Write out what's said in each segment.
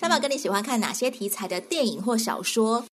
小宝哥，你喜欢看哪些题材的电影或小说？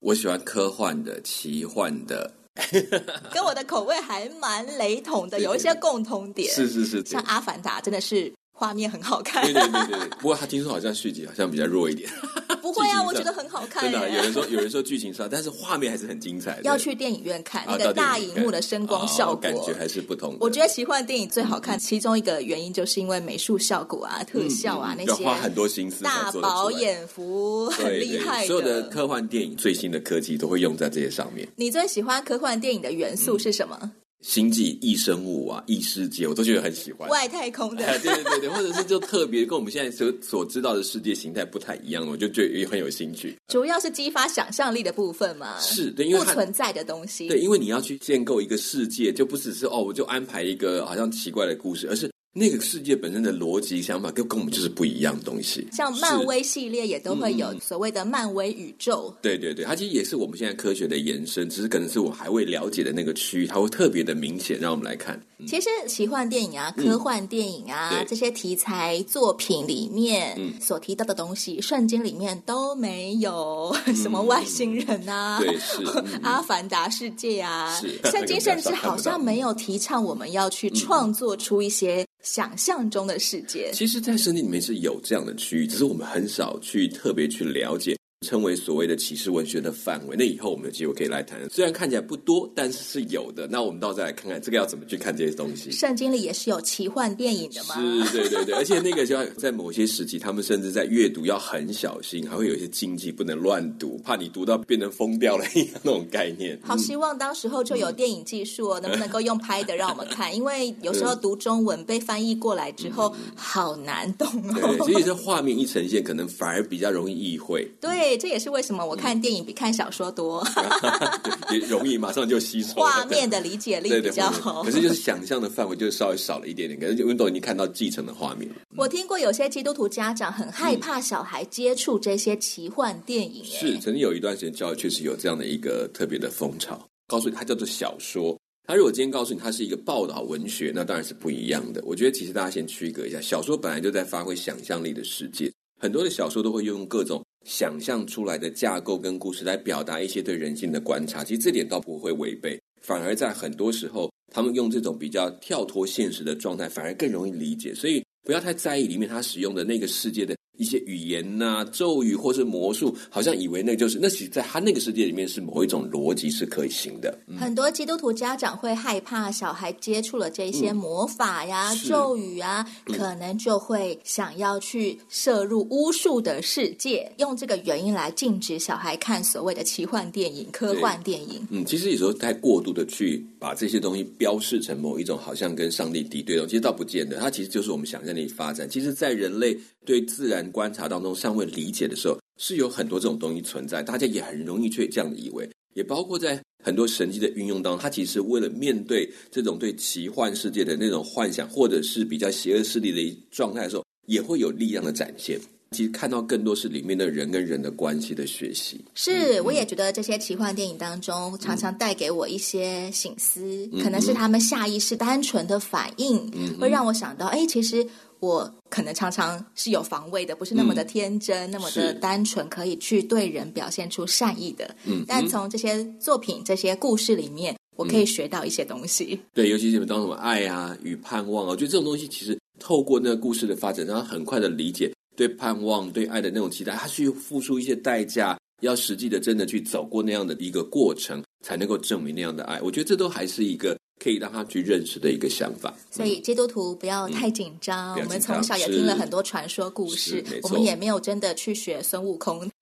我喜欢科幻的、奇幻的，跟我的口味还蛮雷同的，有一些共同点。是是是，像《阿凡达》真的是。画面很好看，对对对对。不过他听说好像续集好像比较弱一点。不会啊，我觉得很好看。真的，有人说有人说剧情上，但是画面还是很精彩。要去电影院看那个大荧幕的声光效果，感觉还是不同。我觉得奇幻电影最好看，其中一个原因就是因为美术效果啊、特效啊那些，要花很多心思，大饱眼福，很厉害。所有的科幻电影最新的科技都会用在这些上面。你最喜欢科幻电影的元素是什么？星际异生物啊，异世界，我都觉得很喜欢。外太空的，对对对对，或者是就特别跟我们现在所所知道的世界形态不太一样，我就觉得也很有兴趣。主要是激发想象力的部分嘛，是对，因为不存在的东西。对，因为你要去建构一个世界，就不只是哦，我就安排一个好像奇怪的故事，而是。那个世界本身的逻辑想法跟跟我们就是不一样的东西。像漫威系列也都会有所谓的漫威宇宙。嗯、对对对，它其实也是我们现在科学的延伸，只是可能是我还未了解的那个区域，它会特别的明显，让我们来看。嗯、其实奇幻电影啊、科幻电影啊、嗯、这些题材作品里面所提到的东西，圣经里面都没有什么外星人啊，对，是 阿凡达世界啊，圣经 甚至好像没有提倡我们要去创作出一些。想象中的世界，其实，在身体里面是有这样的区域，只是我们很少去特别去了解。称为所谓的启示文学的范围，那以后我们有机会可以来谈。虽然看起来不多，但是是有的。那我们到再来看看这个要怎么去看这些东西。圣经里也是有奇幻电影的吗？是，对对对。而且那个就要在某些时期，他们甚至在阅读要很小心，还会有一些禁忌，不能乱读，怕你读到变成疯掉了一样那种概念。好希望当时候就有电影技术哦，能不能够用拍的让我们看？因为有时候读中文被翻译过来之后，好难懂哦。对，所以这画面一呈现，可能反而比较容易意会。对。这也是为什么我看电影比看小说多，也容易马上就吸收。画面的理解力比较好，可是就是想象的范围就稍微少了一点点。可是因为都已经看到继承的画面。我听过有些基督徒家长很害怕小孩接触这些奇幻电影。是，曾经有一段时间教育确实有这样的一个特别的风潮。告诉你，它叫做小说。他如果今天告诉你它是一个报道文学，那当然是不一样的。我觉得其实大家先区隔一下，小说本来就在发挥想象力的世界，很多的小说都会用各种。想象出来的架构跟故事来表达一些对人性的观察，其实这点倒不会违背，反而在很多时候，他们用这种比较跳脱现实的状态，反而更容易理解。所以不要太在意里面他使用的那个世界的。一些语言呐、啊、咒语或是魔术，好像以为那就是那，其实在他那个世界里面是某一种逻辑是可以行的。嗯、很多基督徒家长会害怕小孩接触了这些魔法呀、嗯、咒语啊，可能就会想要去摄入巫术的世界，用这个原因来禁止小孩看所谓的奇幻电影、科幻电影。嗯，其实有时候太过度的去把这些东西标示成某一种好像跟上帝敌对的其实倒不见得，它其实就是我们想象力发展。其实，在人类对自然观察当中尚未理解的时候，是有很多这种东西存在，大家也很容易去这样的以为，也包括在很多神迹的运用当中，它其实为了面对这种对奇幻世界的那种幻想，或者是比较邪恶势力的状态的时候，也会有力量的展现。其实看到更多是里面的人跟人的关系的学习。是，我也觉得这些奇幻电影当中常常带给我一些醒思，可能是他们下意识单纯的反应，会让我想到，哎，其实。我可能常常是有防卫的，不是那么的天真，嗯、那么的单纯，可以去对人表现出善意的。嗯，但从这些作品、这些故事里面，我可以学到一些东西。对，尤其是当什么爱啊与盼望啊，我觉得这种东西其实透过那个故事的发展，让他很快的理解对盼望、对爱的那种期待，他需要付出一些代价，要实际的真的去走过那样的一个过程，才能够证明那样的爱。我觉得这都还是一个。可以让他去认识的一个想法，所以基督徒不要太紧张。嗯、我们从小也听了很多传说故事，我们也没有真的去学孙悟空。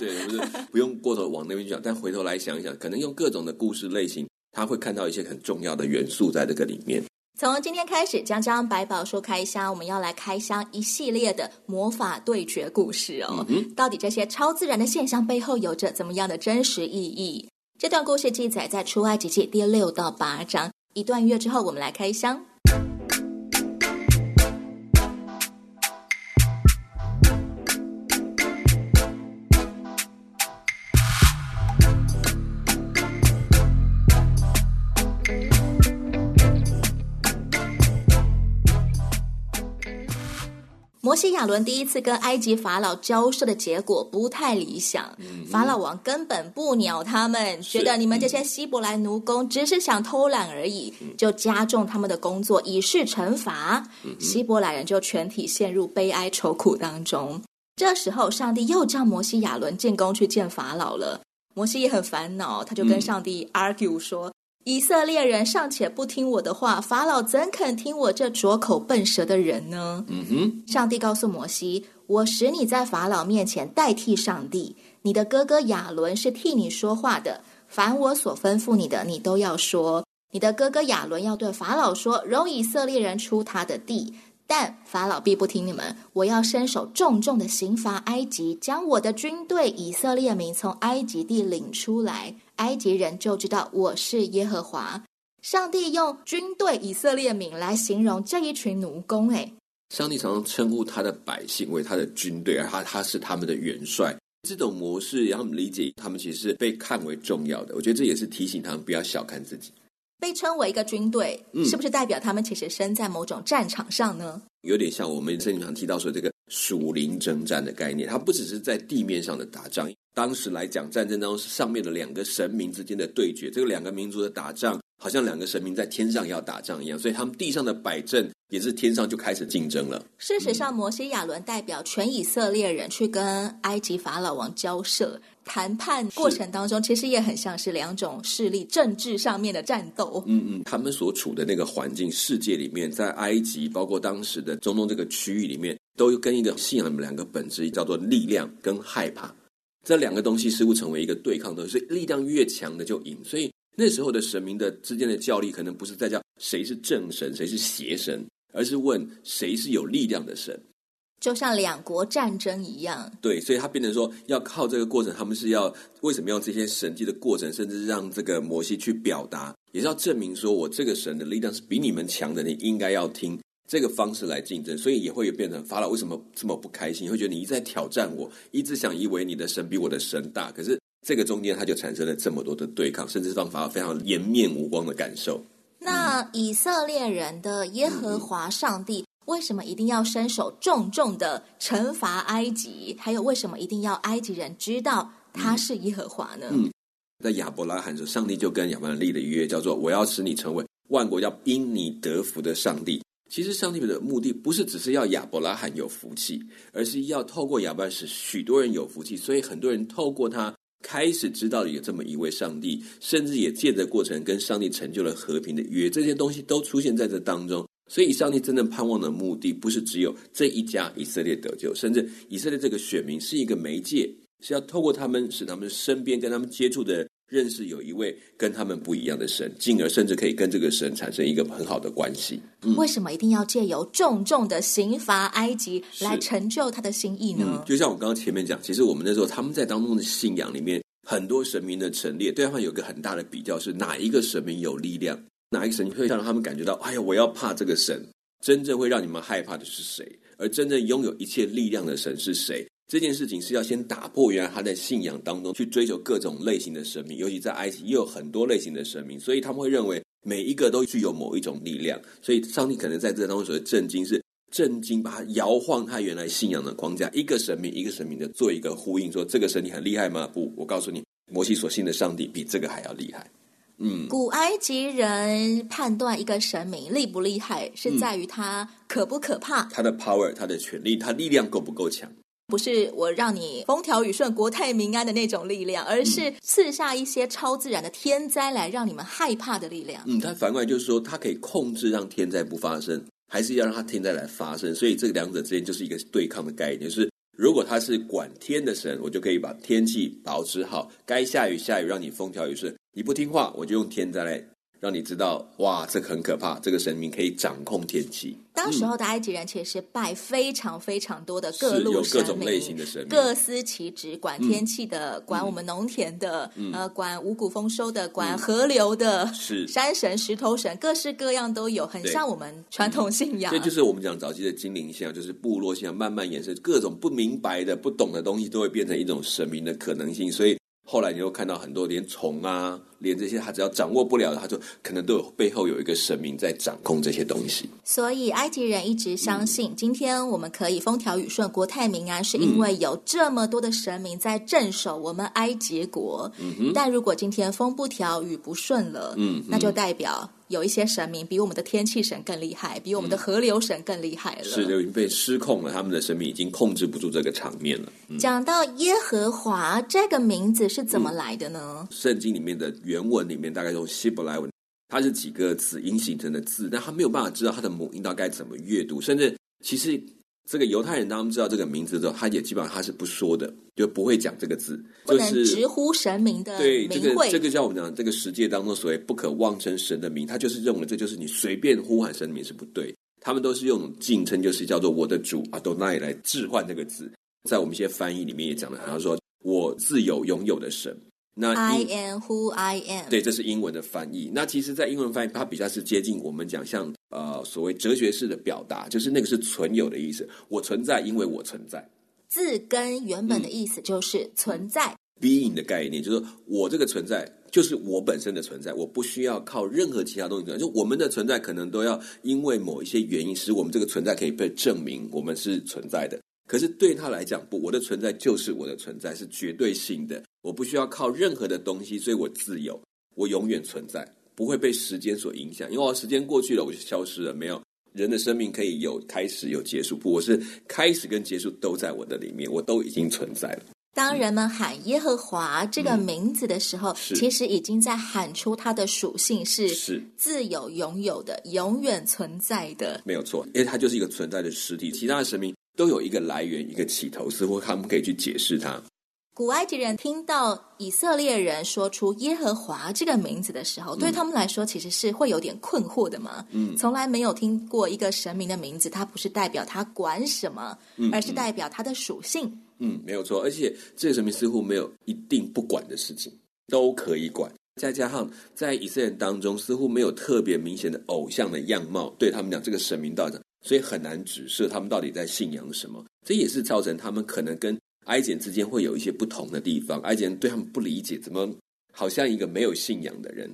对，不是不用过头往那边去讲，但回头来想一想，可能用各种的故事类型，他会看到一些很重要的元素在这个里面。从今天开始，将将百宝书开箱，我们要来开箱一系列的魔法对决故事哦。嗯、到底这些超自然的现象背后有着怎么样的真实意义？这段故事记载在出埃及记第六到八章。一段音乐之后，我们来开箱。摩西亚伦第一次跟埃及法老交涉的结果不太理想，嗯、法老王根本不鸟他们，觉得你们这些希伯来奴工只是想偷懒而已，嗯、就加重他们的工作以示惩罚。嗯、希伯来人就全体陷入悲哀愁苦当中。这时候，上帝又叫摩西亚伦进宫去见法老了。摩西也很烦恼，他就跟上帝 argue 说。嗯以色列人尚且不听我的话，法老怎肯听我这拙口笨舌的人呢？嗯哼。上帝告诉摩西：“我使你在法老面前代替上帝，你的哥哥亚伦是替你说话的。凡我所吩咐你的，你都要说。你的哥哥亚伦要对法老说，容以色列人出他的地。”但法老必不听你们，我要伸手重重的刑罚埃及，将我的军队以色列民从埃及地领出来，埃及人就知道我是耶和华。上帝用军队以色列民来形容这一群奴工，哎，上帝常常称呼他的百姓为他的军队，而他他是他们的元帅。这种模式让他们理解，他们其实是被看为重要的。我觉得这也是提醒他们不要小看自己。被称为一个军队，嗯、是不是代表他们其实身在某种战场上呢？有点像我们圣经上提到说这个属灵征战的概念，它不只是在地面上的打仗。当时来讲，战争当中是上面的两个神明之间的对决，这个两个民族的打仗，好像两个神明在天上要打仗一样，所以他们地上的摆阵也是天上就开始竞争了。事实上，摩西亚伦代表全以色列人去跟埃及法老王交涉。谈判过程当中，其实也很像是两种势力政治上面的战斗。嗯嗯，他们所处的那个环境世界里面，在埃及，包括当时的中东这个区域里面，都跟一个信仰的两个本质叫做力量跟害怕。这两个东西似乎成为一个对抗的，所以力量越强的就赢。所以那时候的神明的之间的较力，可能不是在叫谁是正神，谁是邪神，而是问谁是有力量的神。就像两国战争一样，对，所以他变成说要靠这个过程，他们是要为什么要这些神迹的过程，甚至让这个摩西去表达，也是要证明说我这个神的力量是比你们强的，你应该要听这个方式来竞争，所以也会有变成法老为什么这么不开心，会觉得你一直在挑战我，一直想以为你的神比我的神大，可是这个中间他就产生了这么多的对抗，甚至让法老非常颜面无光的感受。那以色列人的耶和华上帝。嗯为什么一定要伸手重重的惩罚埃及？还有为什么一定要埃及人知道他是耶和华呢？嗯，在亚伯拉罕时，上帝就跟亚伯拉罕立了约，叫做“我要使你成为万国要因你得福的上帝”。其实，上帝的目的不是只是要亚伯拉罕有福气，而是要透过亚伯拉罕使许多人有福气。所以，很多人透过他开始知道有这么一位上帝，甚至也借着过程跟上帝成就了和平的约。这些东西都出现在这当中。所以，上帝真正盼望的目的，不是只有这一家以色列得救，甚至以色列这个选民是一个媒介，是要透过他们，使他们身边跟他们接触的人认识有一位跟他们不一样的神，进而甚至可以跟这个神产生一个很好的关系。嗯、为什么一定要借由重重的刑罚埃及来成就他的心意呢？嗯、就像我刚刚前面讲，其实我们那时候他们在当中的信仰里面，很多神明的陈列，对他们有一个很大的比较，是哪一个神明有力量。哪一个神会让他们感觉到，哎呀，我要怕这个神？真正会让你们害怕的是谁？而真正拥有一切力量的神是谁？这件事情是要先打破原来他在信仰当中去追求各种类型的神明，尤其在埃及也有很多类型的神明，所以他们会认为每一个都具有某一种力量。所以上帝可能在这当中所谓震惊，是震惊，把他摇晃他原来信仰的框架，一个神明一个神明的做一个呼应，说这个神你很厉害吗？不，我告诉你，摩西所信的上帝比这个还要厉害。嗯，古埃及人判断一个神明厉不厉害，是在于他可不可怕，他的 power，他的权力，他力量够不够强？不是我让你风调雨顺、国泰民安的那种力量，而是赐下一些超自然的天灾来让你们害怕的力量。嗯，他反过来就是说，它可以控制让天灾不发生，还是要让它天灾来发生？所以这两者之间就是一个对抗的概念，就是。如果他是管天的神，我就可以把天气保持好，该下雨下雨，让你风调雨顺。你不听话，我就用天灾来让你知道，哇，这个很可怕，这个神明可以掌控天气。当时候的埃及人其实是拜非常非常多的各路神明，各种类型的神明，各司其职，管天气的，嗯、管我们农田的，嗯、呃，管五谷丰收的，管河流的，嗯、是山神、石头神，各式各样都有，很像我们传统信仰。这就是我们讲早期的精灵信仰，就是部落信仰，慢慢延伸，各种不明白的、不懂的东西，都会变成一种神明的可能性。所以。后来你又看到很多连虫啊，连这些他只要掌握不了的，他就可能都有背后有一个神明在掌控这些东西。所以埃及人一直相信，嗯、今天我们可以风调雨顺、国泰民安，是因为有这么多的神明在镇守我们埃及国。嗯哼。但如果今天风不调雨不顺了，嗯，那就代表。有一些神明比我们的天气神更厉害，比我们的河流神更厉害了。是，的已经被失控了，他们的神明已经控制不住这个场面了。嗯、讲到耶和华这个名字是怎么来的呢？嗯、圣经里面的原文里面大概用希伯来文，它是几个子音形成的字，但他没有办法知道它的母音到该怎么阅读，甚至其实。这个犹太人当他们知道这个名字之后，他也基本上他是不说的，就不会讲这个字，就是直呼神明的名对这个这个叫我们讲这个世界当中所谓不可妄称神的名，他就是认为这就是你随便呼喊神的名是不对。他们都是用敬称，就是叫做我的主阿多奈来置换这个字，在我们一些翻译里面也讲了，他说我自有拥有的神。那 I am who I am，对，这是英文的翻译。那其实，在英文翻译，它比较是接近我们讲像呃所谓哲学式的表达，就是那个是存有的意思。我存在，因为我存在。字根原本的意思就是存在、嗯、，being 的概念就是我这个存在就是我本身的存在，我不需要靠任何其他东西存在。就我们的存在可能都要因为某一些原因，使我们这个存在可以被证明我们是存在的。可是对他来讲，不，我的存在就是我的存在，是绝对性的。我不需要靠任何的东西，所以我自由，我永远存在，不会被时间所影响。因为我时间过去了，我就消失了。没有人的生命可以有开始有结束，不，我是开始跟结束都在我的里面，我都已经存在了。当人们喊耶和华这个名字的时候，嗯、其实已经在喊出它的属性是是自有拥有的，永远存在的。没有错，因为它就是一个存在的实体。其他的神明。都有一个来源，一个起头，似乎他们可以去解释它。古埃及人听到以色列人说出耶和华这个名字的时候，嗯、对他们来说其实是会有点困惑的嘛。嗯，从来没有听过一个神明的名字，它不是代表他管什么，嗯、而是代表他的属性。嗯，没有错。而且这个神明似乎没有一定不管的事情，都可以管。再加上在以色列人当中，似乎没有特别明显的偶像的样貌，对他们讲，这个神明道长。所以很难指涉他们到底在信仰什么，这也是造成他们可能跟埃及人之间会有一些不同的地方。埃及人对他们不理解，怎么好像一个没有信仰的人？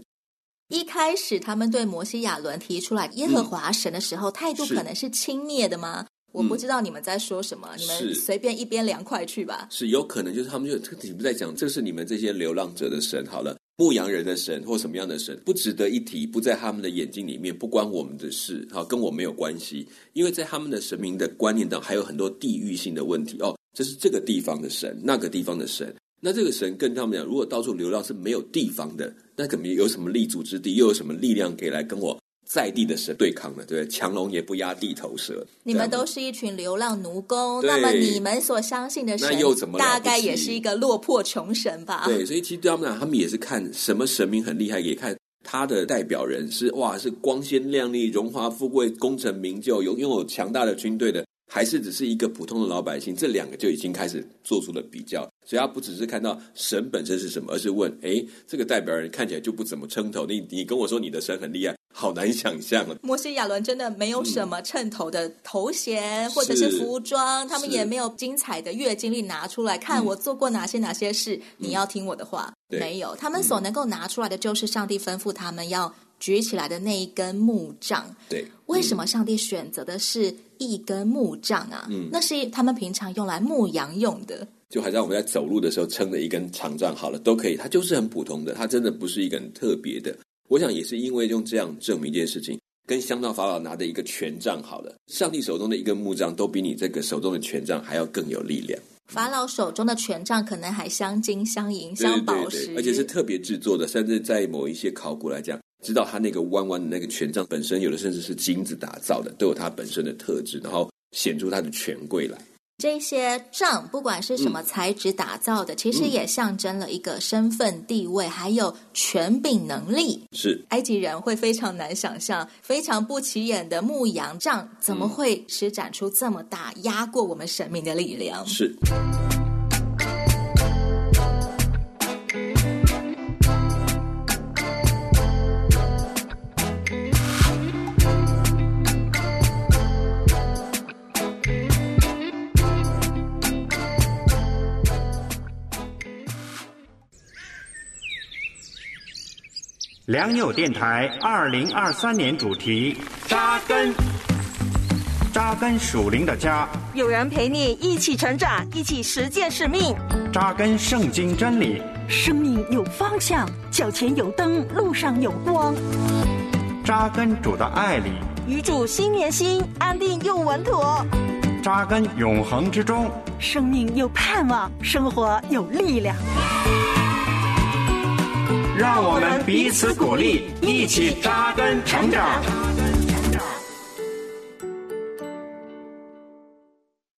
一开始他们对摩西亚伦提出来耶和华神的时候，嗯、态度可能是轻蔑的吗？我不知道你们在说什么，嗯、你们随便一边凉快去吧。是有可能就是他们就你们在讲，这是你们这些流浪者的神。好了。牧羊人的神或什么样的神不值得一提，不在他们的眼睛里面，不关我们的事，好，跟我没有关系。因为在他们的神明的观念当中，还有很多地域性的问题哦。这是这个地方的神，那个地方的神。那这个神跟他们讲，如果到处流浪是没有地方的，那可能有什么立足之地，又有什么力量可以来跟我？在地的神对抗呢，对，强龙也不压地头蛇。你们都是一群流浪奴工，那么你们所相信的神，大概也是一个落魄穷神吧？对，所以其实对他们讲，他们也是看什么神明很厉害，也看他的代表人是哇，是光鲜亮丽、荣华富贵、功成名就、有拥有强大的军队的。还是只是一个普通的老百姓，这两个就已经开始做出了比较，所以他不只是看到神本身是什么，而是问：哎，这个代表人看起来就不怎么称头，你你跟我说你的神很厉害，好难想象啊！摩西亚伦真的没有什么称头的头衔，嗯、或者是服装，他们也没有精彩的月经历拿出来看，我做过哪些哪些事，嗯、你要听我的话，嗯、没有，他们所能够拿出来的就是上帝吩咐他们要。举起来的那一根木杖，对，为什么上帝选择的是一根木杖啊？嗯，那是他们平常用来牧羊用的，就好像我们在走路的时候撑的一根长杖，好了，都可以，它就是很普通的，它真的不是一个很特别的。我想也是因为用这样证明一件事情，跟香道法老拿的一个权杖，好了，上帝手中的一根木杖，都比你这个手中的权杖还要更有力量。法老手中的权杖可能还镶金、镶银、镶宝石，而且是特别制作的，甚至在某一些考古来讲。知道它那个弯弯的那个权杖本身，有的甚至是金子打造的，都有它本身的特质，然后显出它的权贵来。这些杖，不管是什么材质打造的，嗯、其实也象征了一个身份地位，还有权柄能力。是埃及人会非常难想象，非常不起眼的牧羊杖，怎么会施展出这么大压过我们神明的力量？是。良友电台二零二三年主题：扎根，扎根属灵的家。有人陪你一起成长，一起实践使命。扎根圣经真理，生命有方向，脚前有灯，路上有光。扎根主的爱里，与主心连心，安定又稳妥。扎根永恒之中，生命有盼望，生活有力量。让我们彼此鼓励，一起扎根成长。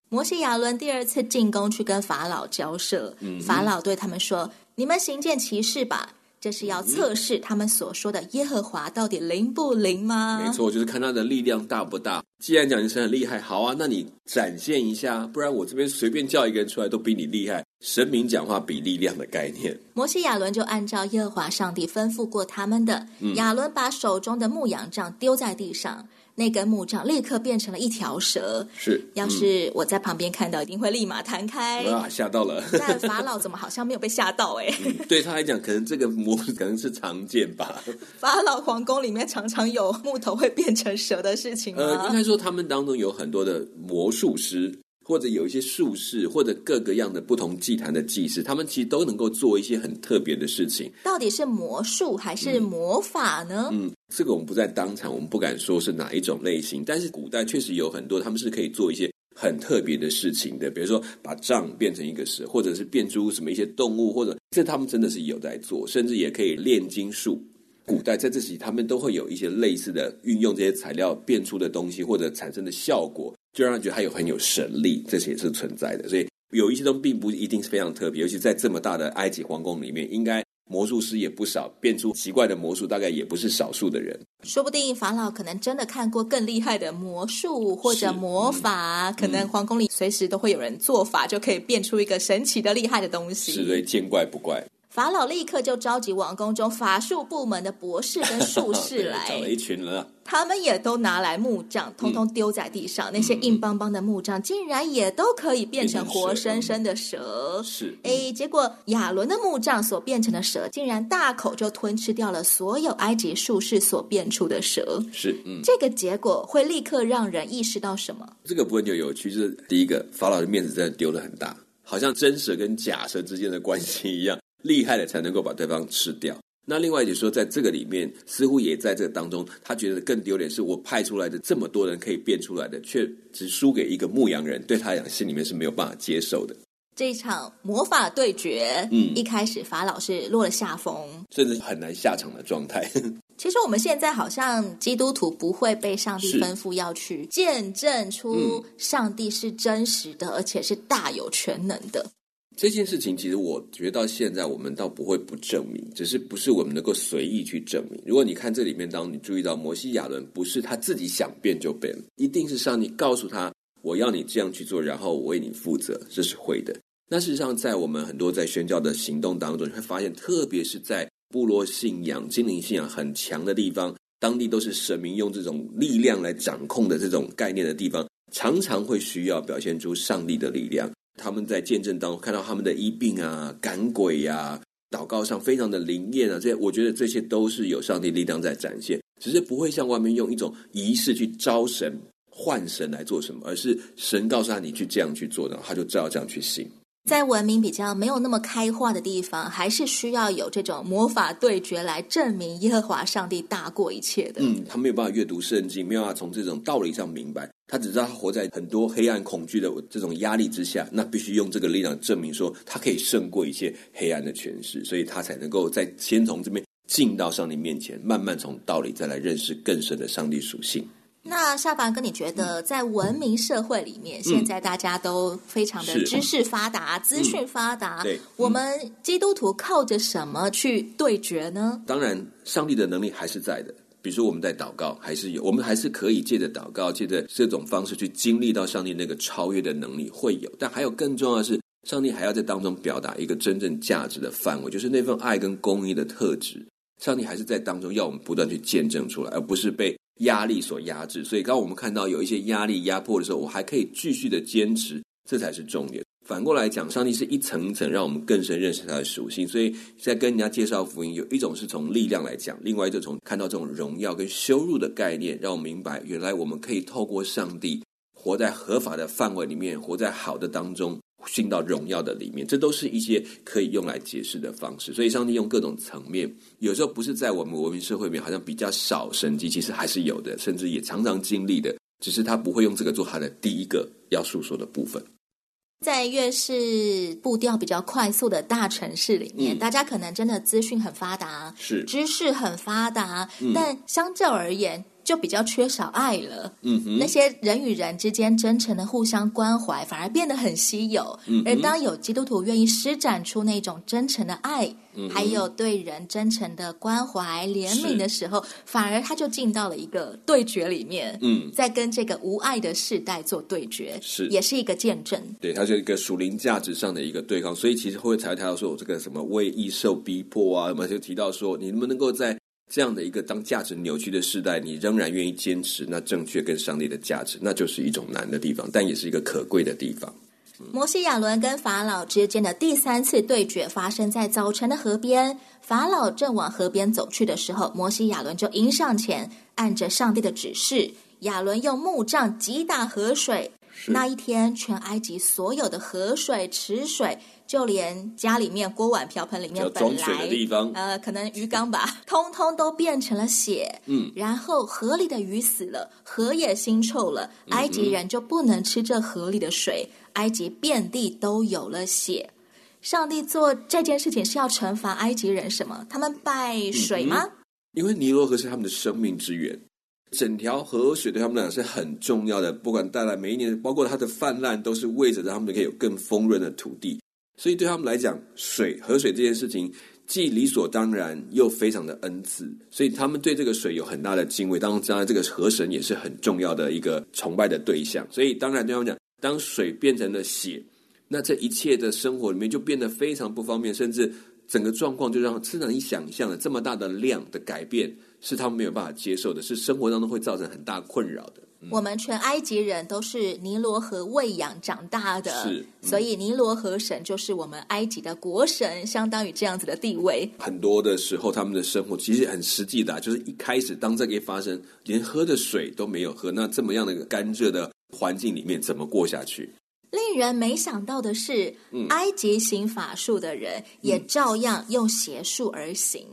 摩西亚伦第二次进宫去跟法老交涉，嗯、法老对他们说：“你们行见奇事吧。”这是要测试他们所说的耶和华到底灵不灵吗？没错，就是看他的力量大不大。既然讲你是很厉害，好啊，那你展现一下，不然我这边随便叫一个人出来都比你厉害。神明讲话比力量的概念。摩西亚伦就按照耶和华上帝吩咐过他们的，嗯、亚伦把手中的牧羊杖丢在地上。那根木杖立刻变成了一条蛇，是。要是我在旁边看到，一定会立马弹开。哇，吓到了！但法老怎么好像没有被吓到？哎、嗯，对他来讲，可能这个魔可能是常见吧。法老皇宫里面常常有木头会变成蛇的事情吗？呃，应该说他们当中有很多的魔术师。或者有一些术士，或者各个样的不同祭坛的祭司，他们其实都能够做一些很特别的事情。到底是魔术还是魔法呢？嗯，嗯，这个我们不在当场，我们不敢说是哪一种类型。但是古代确实有很多，他们是可以做一些很特别的事情的，比如说把杖变成一个蛇，或者是变出什么一些动物，或者这他们真的是有在做，甚至也可以炼金术。古代在这时，他们都会有一些类似的运用这些材料变出的东西，或者产生的效果。就让人觉得他有很有神力，这些也是存在的。所以有一些东西并不一定是非常特别，尤其在这么大的埃及皇宫里面，应该魔术师也不少，变出奇怪的魔术，大概也不是少数的人。说不定法老可能真的看过更厉害的魔术或者魔法，嗯、可能皇宫里随时都会有人做法，就可以变出一个神奇的厉害的东西。是，所以见怪不怪。法老立刻就召集王宫中法术部门的博士跟术士 来，找了一群人，他们也都拿来木杖，通通丢在地上。嗯、那些硬邦邦的木杖，竟然也都可以变成活生生的蛇。是，哎，结果亚伦的木杖所变成的蛇，竟然大口就吞吃掉了所有埃及术士所变出的蛇。是，嗯，这个结果会立刻让人意识到什么？这个部分就有趣，就是第一个，法老的面子真的丢的很大，好像真蛇跟假蛇之间的关系一样。厉害的才能够把对方吃掉。那另外一点说，在这个里面，似乎也在这个当中，他觉得更丢脸，是我派出来的这么多人可以变出来的，却只输给一个牧羊人，对他来讲心里面是没有办法接受的。这一场魔法对决，嗯，一开始法老是落了下风，甚至很难下场的状态。其实我们现在好像基督徒不会被上帝吩咐要去见证出上帝是真实的，嗯、而且是大有全能的。这件事情其实我觉得到现在我们倒不会不证明，只是不是我们能够随意去证明。如果你看这里面，当你注意到摩西亚伦不是他自己想变就变，一定是上帝告诉他，我要你这样去做，然后我为你负责，这是会的。那事实上，在我们很多在宣教的行动当中，你会发现，特别是在部落信仰、精灵信仰很强的地方，当地都是神明用这种力量来掌控的这种概念的地方，常常会需要表现出上帝的力量。他们在见证当中看到他们的医病啊、赶鬼呀、祷告上非常的灵验啊，这些我觉得这些都是有上帝力量在展现，只是不会像外面用一种仪式去招神、唤神来做什么，而是神告诉他你去这样去做，然后他就照这样去行。在文明比较没有那么开化的地方，还是需要有这种魔法对决来证明耶和华上帝大过一切的。嗯，他没有办法阅读圣经，没有办法从这种道理上明白。他只知道他活在很多黑暗恐惧的这种压力之下，那必须用这个力量证明说他可以胜过一切黑暗的权势，所以他才能够在先从这边进到上帝面前，慢慢从道理再来认识更深的上帝属性。那夏凡哥，你觉得在文明社会里面，嗯、现在大家都非常的知识发达、资讯发达，对，我们基督徒靠着什么去对决呢？当然，上帝的能力还是在的。比如说，我们在祷告，还是有，我们还是可以借着祷告，借着这种方式去经历到上帝那个超越的能力会有。但还有更重要的是，上帝还要在当中表达一个真正价值的范围，就是那份爱跟公义的特质。上帝还是在当中要我们不断去见证出来，而不是被压力所压制。所以，刚我们看到有一些压力压迫的时候，我还可以继续的坚持，这才是重点。反过来讲，上帝是一层一层让我们更深认识他的属性。所以在跟人家介绍福音，有一种是从力量来讲，另外一种从看到这种荣耀跟羞辱的概念，让我们明白，原来我们可以透过上帝活在合法的范围里面，活在好的当中，进到荣耀的里面。这都是一些可以用来解释的方式。所以，上帝用各种层面，有时候不是在我们文明社会里面好像比较少神迹，其实还是有的，甚至也常常经历的，只是他不会用这个做他的第一个要诉说的部分。在越是步调比较快速的大城市里面，嗯、大家可能真的资讯很发达，是知识很发达，嗯、但相较而言，就比较缺少爱了。嗯哼，那些人与人之间真诚的互相关怀，反而变得很稀有。嗯，而当有基督徒愿意施展出那种真诚的爱，嗯，还有对人真诚的关怀、怜悯的时候，反而他就进到了一个对决里面。嗯，在跟这个无爱的世代做对决，是也是一个见证。对，它是一个属灵价值上的一个对抗。所以其实会才提到说，我这个什么为义受逼迫啊，什么就提到说，你能不能够在。这样的一个当价值扭曲的时代，你仍然愿意坚持那正确跟上帝的价值，那就是一种难的地方，但也是一个可贵的地方。摩西亚伦跟法老之间的第三次对决发生在早晨的河边，法老正往河边走去的时候，摩西亚伦就迎上前，按着上帝的指示，亚伦用木杖击打河水。那一天，全埃及所有的河水、池水。就连家里面锅碗瓢盆里面本来装水的地方，呃，可能鱼缸吧，通通都变成了血。嗯，然后河里的鱼死了，河也腥臭了，埃及人就不能吃这河里的水，埃及遍地都有了血。上帝做这件事情是要惩罚埃及人什么？他们拜水吗？嗯，因为尼罗河是他们的生命之源，整条河水对他们俩是很重要的，不管带来每一年，包括它的泛滥，都是为着让他们可以有更丰润的土地。所以对他们来讲，水河水这件事情既理所当然，又非常的恩赐，所以他们对这个水有很大的敬畏。当然，这个河神也是很重要的一个崇拜的对象。所以当然对他们讲，当水变成了血，那这一切的生活里面就变得非常不方便，甚至整个状况就让是难以想象的这么大的量的改变，是他们没有办法接受的，是生活当中会造成很大困扰的。我们全埃及人都是尼罗河喂养长大的，是，嗯、所以尼罗河神就是我们埃及的国神，相当于这样子的地位。很多的时候，他们的生活其实很实际的，就是一开始当这个一发生，连喝的水都没有喝，那这么样的一个干热的环境里面，怎么过下去？令人没想到的是，嗯、埃及行法术的人也照样用邪术而行。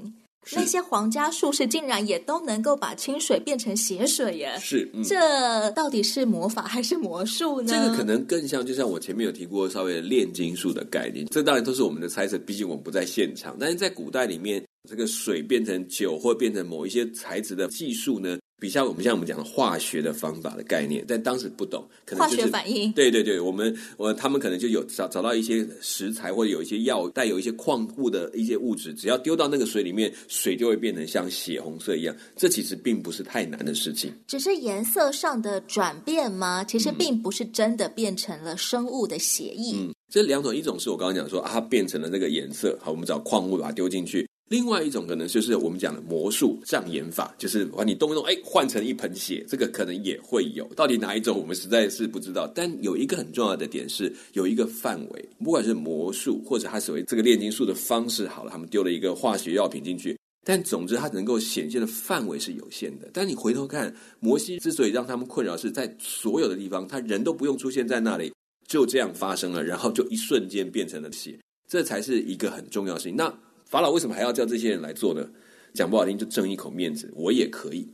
那些皇家术士竟然也都能够把清水变成血水耶！是，嗯、这到底是魔法还是魔术呢？这个可能更像，就像我前面有提过稍微的炼金术的概念。这当然都是我们的猜测，毕竟我们不在现场。但是在古代里面，这个水变成酒或变成某一些材质的技术呢？比较我们像我们讲的化学的方法的概念，但当时不懂，可能就是化学反应。对对对，我们我他们可能就有找找到一些食材或者有一些药带有一些矿物的一些物质，只要丢到那个水里面，水就会变成像血红色一样。这其实并不是太难的事情，只是颜色上的转变吗？其实并不是真的变成了生物的血液。嗯，这两种，一种是我刚刚讲说啊，它变成了那个颜色，好，我们找矿物把它丢进去。另外一种可能就是我们讲的魔术障眼法，就是把你动一动，哎，换成一盆血，这个可能也会有。到底哪一种，我们实在是不知道。但有一个很重要的点是，有一个范围，不管是魔术或者他所谓这个炼金术的方式，好了，他们丢了一个化学药品进去，但总之它能够显现的范围是有限的。但你回头看，摩西之所以让他们困扰，是在所有的地方，他人都不用出现在那里，就这样发生了，然后就一瞬间变成了血，这才是一个很重要的事情。那。法老为什么还要叫这些人来做呢？讲不好听，就争一口面子。我也可以，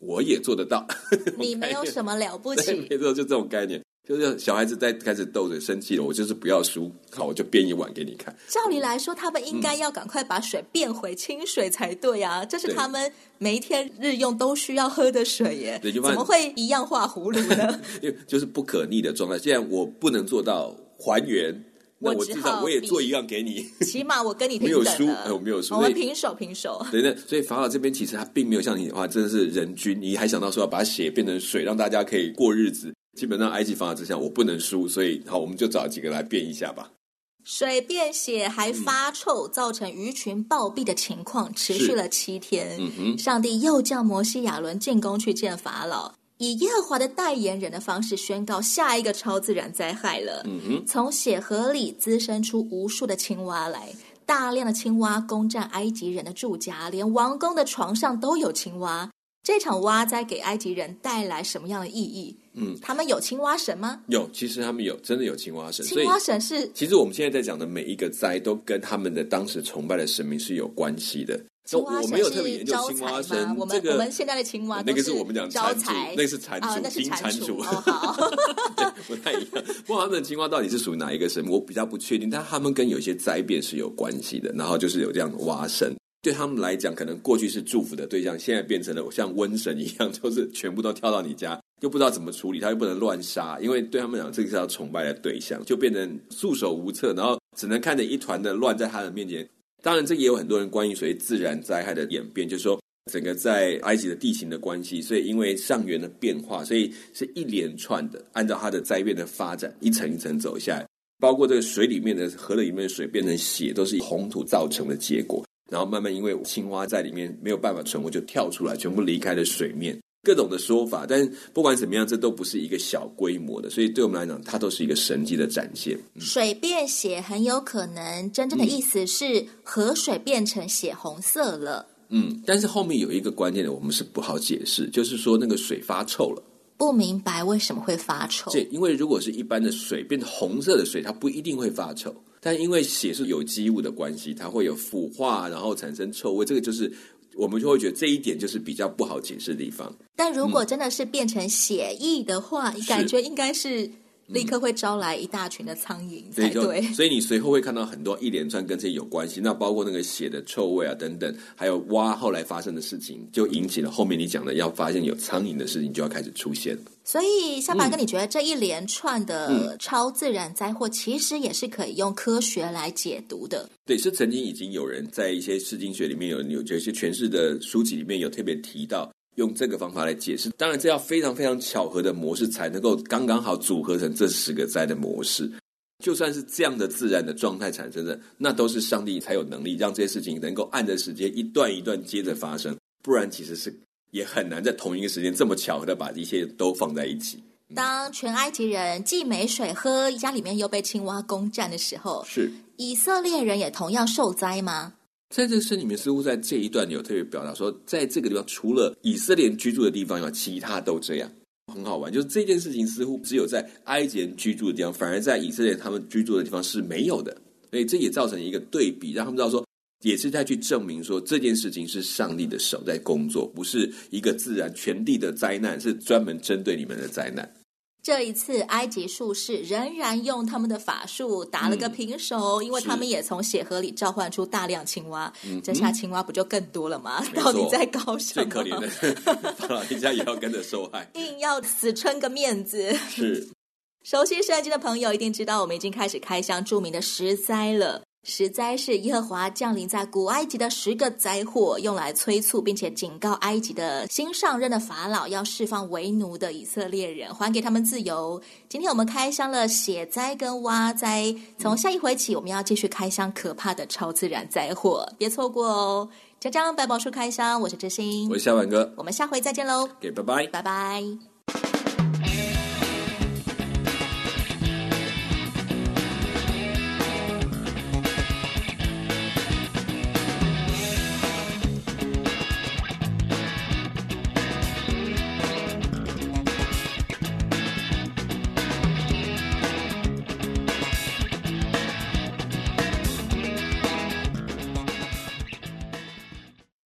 我也做得到。你没有什么了不起。没错，就这种概念。就是小孩子在开始斗着生气了，我就是不要输，好，我就变一碗给你看。照理来说，他们应该要赶快把水变回清水才对啊，这是他们每一天日用都需要喝的水耶，怎么会一样画葫芦呢？因为就是不可逆的状态。既然我不能做到还原。那我至少我也做一样给你，起码我跟你没有输，哎，我没有输，我们平手平手。对那，所以法老这边其实他并没有像你的话，真的是人均，你还想到说要把血变成水，让大家可以过日子。基本上埃及法老之下，我不能输，所以好，我们就找几个来变一下吧。水变血还发臭，嗯、造成鱼群暴毙的情况持续了七天。嗯哼，上帝又叫摩西亚伦进宫去见法老。以耶和华的代言人的方式宣告下一个超自然灾害了。嗯哼，从血河里滋生出无数的青蛙来，大量的青蛙攻占埃及人的住家，连王宫的床上都有青蛙。这场蛙灾给埃及人带来什么样的意义？嗯，他们有青蛙神吗？有，其实他们有，真的有青蛙神。青蛙神是，其实我们现在在讲的每一个灾，都跟他们的当时崇拜的神明是有关系的。青蛙神是招财吗？我们我们现在的青蛙那个是我们讲招财，那是蟾蜍，金蟾蜍。好，不太一样。不过他们的青蛙到底是属于哪一个神？我比较不确定。但他们跟有些灾变是有关系的。然后就是有这样的蛙神，对他们来讲，可能过去是祝福的对象，现在变成了像瘟神一样，就是全部都跳到你家，又不知道怎么处理，他又不能乱杀，因为对他们讲，这个是要崇拜的对象，就变成束手无策，然后只能看着一团的乱在他的面前。当然，这也有很多人关于所谓自然灾害的演变，就是说整个在埃及的地形的关系，所以因为上缘的变化，所以是一连串的，按照它的灾变的发展，一层一层走下来，包括这个水里面的河里面的水变成血，都是以红土造成的结果。然后慢慢因为青蛙在里面没有办法存活，就跳出来，全部离开了水面。各种的说法，但不管怎么样，这都不是一个小规模的，所以对我们来讲，它都是一个神迹的展现。嗯、水变血很有可能真正的意思是河水变成血红色了。嗯，但是后面有一个关键的，我们是不好解释，就是说那个水发臭了。不明白为什么会发臭？对，因为如果是一般的水变成红色的水，它不一定会发臭，但因为血是有机物的关系，它会有腐化，然后产生臭味，这个就是。我们就会觉得这一点就是比较不好解释的地方。但如果真的是变成写意的话，嗯、感觉应该是立刻会招来一大群的苍蝇才对。对，所以你随后会看到很多一连串跟这些有关系，那包括那个血的臭味啊等等，还有蛙后来发生的事情，就引起了后面你讲的要发现有苍蝇的事情就要开始出现。所以，夏白哥，你觉得这一连串的超自然灾祸，其实也是可以用科学来解读的。对，是曾经已经有人在一些释经学里面有有这些诠释的书籍里面有特别提到，用这个方法来解释。当然，这要非常非常巧合的模式才能够刚刚好组合成这十个灾的模式。就算是这样的自然的状态产生的，那都是上帝才有能力让这些事情能够按着时间一段一段接着发生，不然其实是。也很难在同一个时间这么巧合的把一切都放在一起。当全埃及人既没水喝，家里面又被青蛙攻占的时候，是以色列人也同样受灾吗？在这个诗里面，似乎在这一段有特别表达说，在这个地方除了以色列居住的地方以外，其他都这样。很好玩，就是这件事情似乎只有在埃及人居住的地方，反而在以色列他们居住的地方是没有的。所以这也造成一个对比，让他们知道说。也是在去证明说，这件事情是上帝的手在工作，不是一个自然全地的灾难，是专门针对你们的灾难。这一次，埃及术士仍然用他们的法术打了个平手，嗯、因为他们也从血河里召唤出大量青蛙。嗯、这下青蛙不就更多了吗？嗯、到底在搞什么？最可怜的，法老一家也要跟着受害，硬要死撑个面子。是熟悉圣经的朋友一定知道，我们已经开始开箱著名的十灾了。十灾是耶和华降临在古埃及的十个灾祸，用来催促并且警告埃及的新上任的法老，要释放为奴的以色列人，还给他们自由。今天我们开箱了血灾跟蛙灾，从下一回起，我们要继续开箱可怕的超自然灾祸，别错过哦！江江百宝书开箱，我是知心，我是小婉哥，我们下回再见喽，给拜拜，拜拜。